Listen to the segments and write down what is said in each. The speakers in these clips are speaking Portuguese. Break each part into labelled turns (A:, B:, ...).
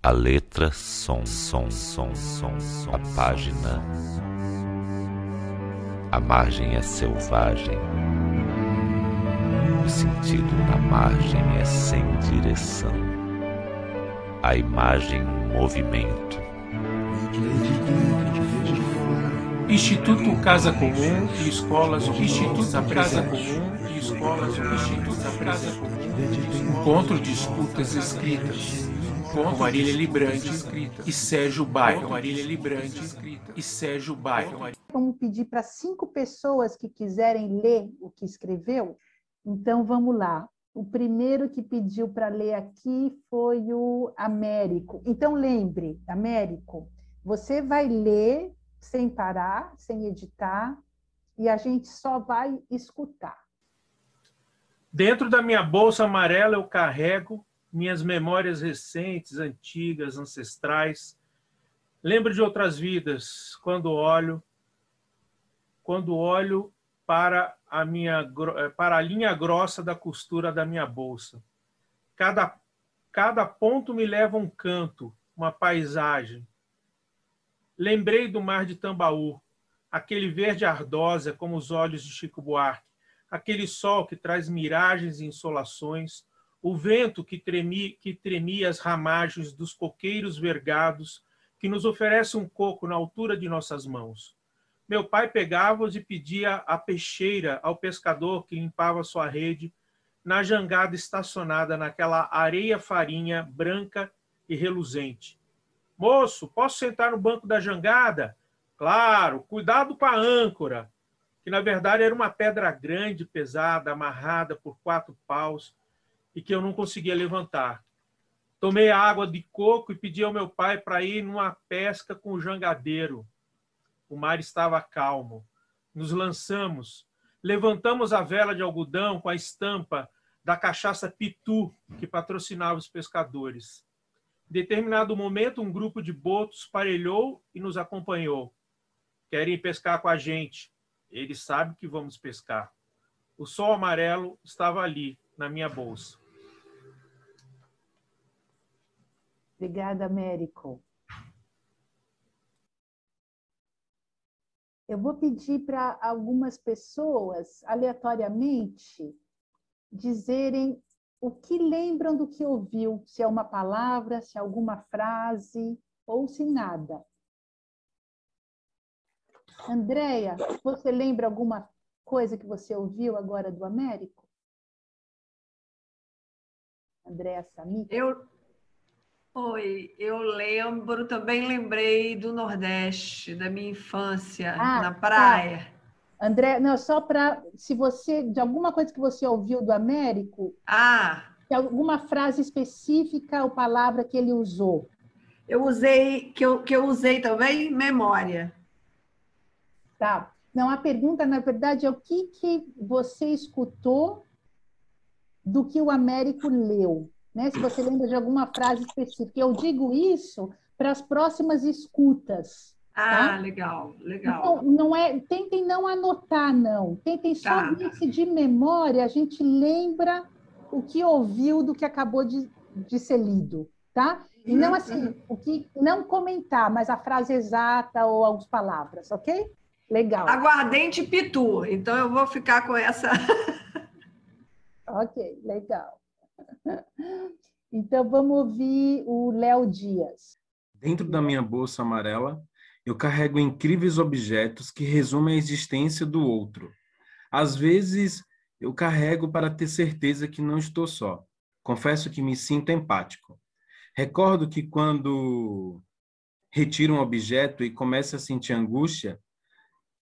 A: A letra, som, som, som, som, som. A página. A margem é selvagem. O sentido na margem é sem direção. A imagem, movimento.
B: Instituto Casa Comum e Escolas Instituto Casa Comum e Escolas Instituto Casa Comum Encontro de escutas escritas com Marília Librante e Sérgio Bairro Marília Librante e Sérgio Bairro
C: Vamos pedir para cinco pessoas que quiserem ler o que escreveu. Então, vamos lá. O primeiro que pediu para ler aqui foi o Américo. Então, lembre, Américo, você vai ler sem parar, sem editar, e a gente só vai escutar.
B: Dentro da minha bolsa amarela eu carrego minhas memórias recentes, antigas, ancestrais. Lembro de outras vidas quando olho quando olho para a minha para a linha grossa da costura da minha bolsa. Cada cada ponto me leva a um canto, uma paisagem, Lembrei do mar de Tambaú, aquele verde ardósia como os olhos de Chico Buarque, aquele sol que traz miragens e insolações, o vento que, tremi, que tremia as ramagens dos coqueiros vergados, que nos oferece um coco na altura de nossas mãos. Meu pai pegava-os e pedia a peixeira ao pescador que limpava sua rede na jangada estacionada naquela areia farinha branca e reluzente. Moço, posso sentar no banco da jangada? Claro, cuidado com a âncora, que na verdade era uma pedra grande, pesada, amarrada por quatro paus e que eu não conseguia levantar. Tomei água de coco e pedi ao meu pai para ir numa pesca com o jangadeiro. O mar estava calmo. Nos lançamos, levantamos a vela de algodão com a estampa da cachaça Pitu que patrocinava os pescadores. Em determinado momento, um grupo de botos parelhou e nos acompanhou. Querem pescar com a gente. Eles sabem que vamos pescar. O sol amarelo estava ali, na minha bolsa.
C: Obrigada, Américo. Eu vou pedir para algumas pessoas, aleatoriamente, dizerem o que lembram do que ouviu, se é uma palavra, se é alguma frase ou se nada. Andréia, você lembra alguma coisa que você ouviu agora do Américo? Andréia Samir?
D: Eu, Oi, eu lembro, também lembrei do Nordeste, da minha infância, ah, na tá. praia. Tá.
C: André, não, só para. Se você. De alguma coisa que você ouviu do Américo.
D: Ah!
C: alguma frase específica ou palavra que ele usou?
D: Eu usei, que eu, que eu usei também, memória.
C: Tá. Não, a pergunta, na verdade, é o que, que você escutou do que o Américo leu. Né? Se você lembra de alguma frase específica. Eu digo isso para as próximas escutas.
D: Ah, tá? legal, legal.
C: Então, não é, tentem não anotar, não. Tentem só tá. ver de memória a gente lembra o que ouviu do que acabou de, de ser lido, tá? E não assim, o que não comentar, mas a frase exata ou algumas palavras, ok? Legal.
D: Aguardente Pitu, então eu vou ficar com essa.
C: ok, legal. Então vamos ouvir o Léo Dias.
E: Dentro da minha bolsa amarela eu carrego incríveis objetos que resumem a existência do outro. Às vezes, eu carrego para ter certeza que não estou só. Confesso que me sinto empático. Recordo que quando retiro um objeto e começo a sentir angústia,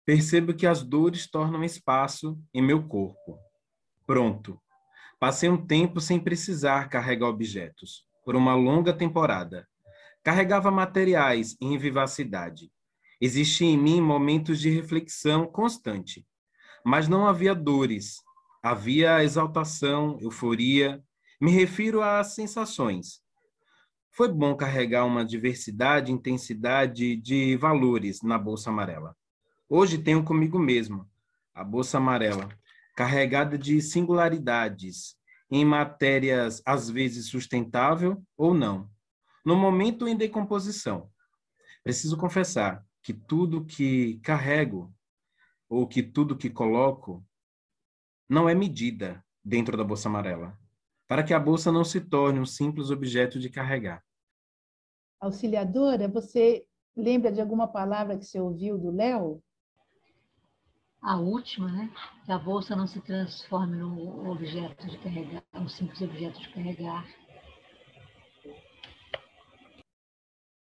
E: percebo que as dores tornam espaço em meu corpo. Pronto. Passei um tempo sem precisar carregar objetos, por uma longa temporada. Carregava materiais em vivacidade. Existia em mim momentos de reflexão constante, mas não havia dores. Havia exaltação, euforia. Me refiro às sensações. Foi bom carregar uma diversidade, intensidade de valores na bolsa amarela. Hoje tenho comigo mesmo a bolsa amarela, carregada de singularidades em matérias às vezes sustentável ou não no momento em decomposição. Preciso confessar que tudo que carrego ou que tudo que coloco não é medida dentro da bolsa amarela, para que a bolsa não se torne um simples objeto de carregar.
C: Auxiliadora, você lembra de alguma palavra que você ouviu do Léo?
F: A última, né? Que a bolsa não se transforme num objeto de carregar, um simples objeto de carregar.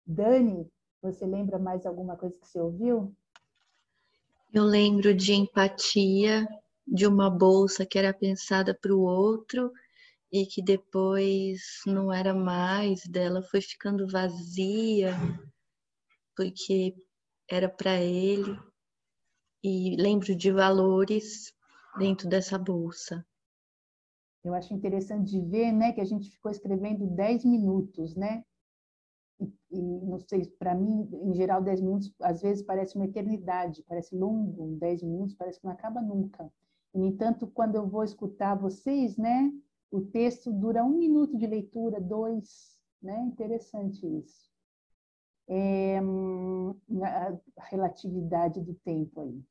C: Dani, você lembra mais alguma coisa que você ouviu?
G: Eu lembro de empatia, de uma bolsa que era pensada para o outro e que depois não era mais dela, foi ficando vazia porque era para ele. E lembro de valores dentro dessa bolsa.
C: Eu acho interessante de ver, né, que a gente ficou escrevendo 10 minutos, né? E, e não sei, para mim, em geral, 10 minutos às vezes parece uma eternidade, parece longo, 10 minutos parece que não acaba nunca. No entanto, quando eu vou escutar vocês, né, o texto dura um minuto de leitura, dois, né? Interessante isso. É, a relatividade do tempo aí.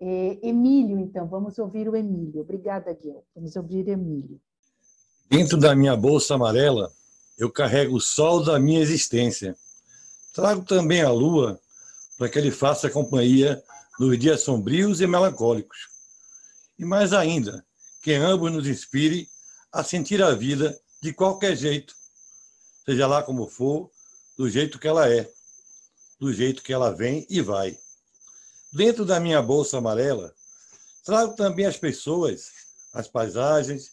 C: É, Emílio, então, vamos ouvir o Emílio. Obrigada, Guil. Vamos ouvir Emílio.
H: Dentro da minha bolsa amarela, eu carrego o sol da minha existência. Trago também a lua para que ele faça companhia nos dias sombrios e melancólicos e mais ainda, que ambos nos inspire a sentir a vida de qualquer jeito, seja lá como for, do jeito que ela é, do jeito que ela vem e vai. Dentro da minha bolsa amarela, trago também as pessoas, as paisagens,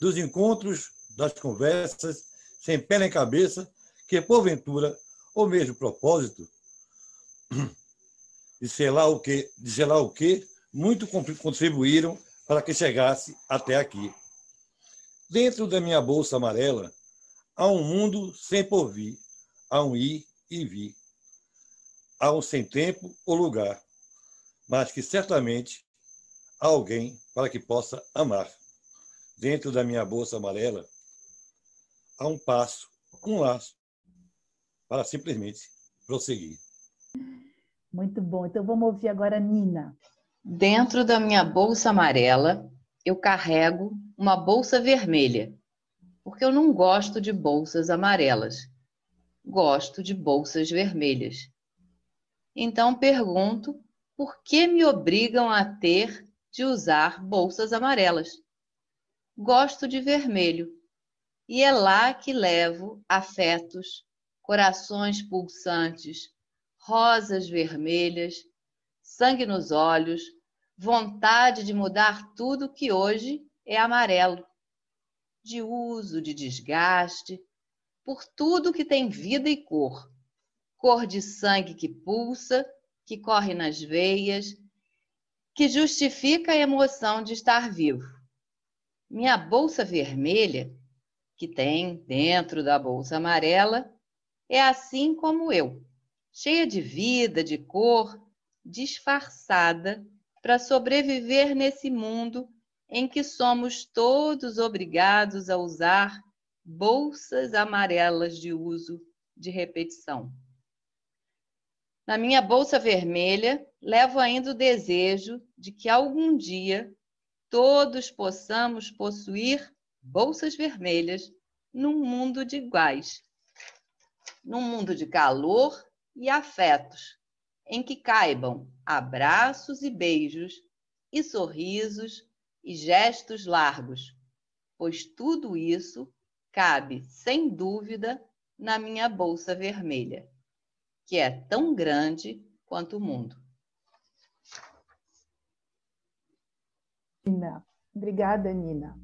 H: dos encontros, das conversas, sem pé nem cabeça, que porventura, ou mesmo propósito, de sei lá o que, de sei lá o que, muito contribuíram para que chegasse até aqui. Dentro da minha bolsa amarela, há um mundo sem porvir, há um ir e vir. Há um sem tempo ou lugar, mas que certamente há alguém para que possa amar. Dentro da minha bolsa amarela, há um passo, um laço, para simplesmente prosseguir.
C: Muito bom. Então vamos ouvir agora a Nina.
I: Dentro da minha bolsa amarela, eu carrego uma bolsa vermelha, porque eu não gosto de bolsas amarelas. Gosto de bolsas vermelhas. Então pergunto por que me obrigam a ter de usar bolsas amarelas. Gosto de vermelho e é lá que levo afetos, corações pulsantes, rosas vermelhas sangue nos olhos, vontade de mudar tudo que hoje é amarelo, de uso, de desgaste, por tudo que tem vida e cor, cor de sangue que pulsa, que corre nas veias, que justifica a emoção de estar vivo. Minha bolsa vermelha, que tem dentro da bolsa amarela, é assim como eu, cheia de vida, de cor, disfarçada para sobreviver nesse mundo em que somos todos obrigados a usar bolsas amarelas de uso de repetição. Na minha bolsa vermelha, levo ainda o desejo de que algum dia todos possamos possuir bolsas vermelhas num mundo de iguais, num mundo de calor e afetos, em que caibam abraços e beijos, e sorrisos e gestos largos, pois tudo isso cabe, sem dúvida, na minha bolsa vermelha, que é tão grande quanto o mundo.
C: Nina. Obrigada, Nina.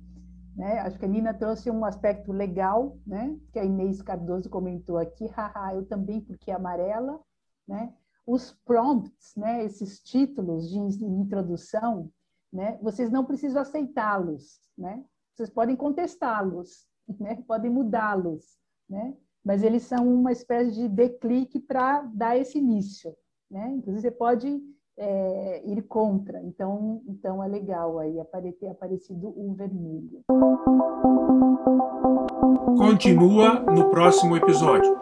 C: Né? Acho que a Nina trouxe um aspecto legal, né? que a Inês Cardoso comentou aqui, haha, eu também, porque é amarela, né? os prompts, né, esses títulos de introdução, né, vocês não precisam aceitá-los, né? Vocês podem contestá-los, né? Podem mudá-los, né? Mas eles são uma espécie de declique para dar esse início, né? Inclusive você pode é, ir contra. Então, então é legal aí ter aparecido o vermelho.
B: Continua no próximo episódio.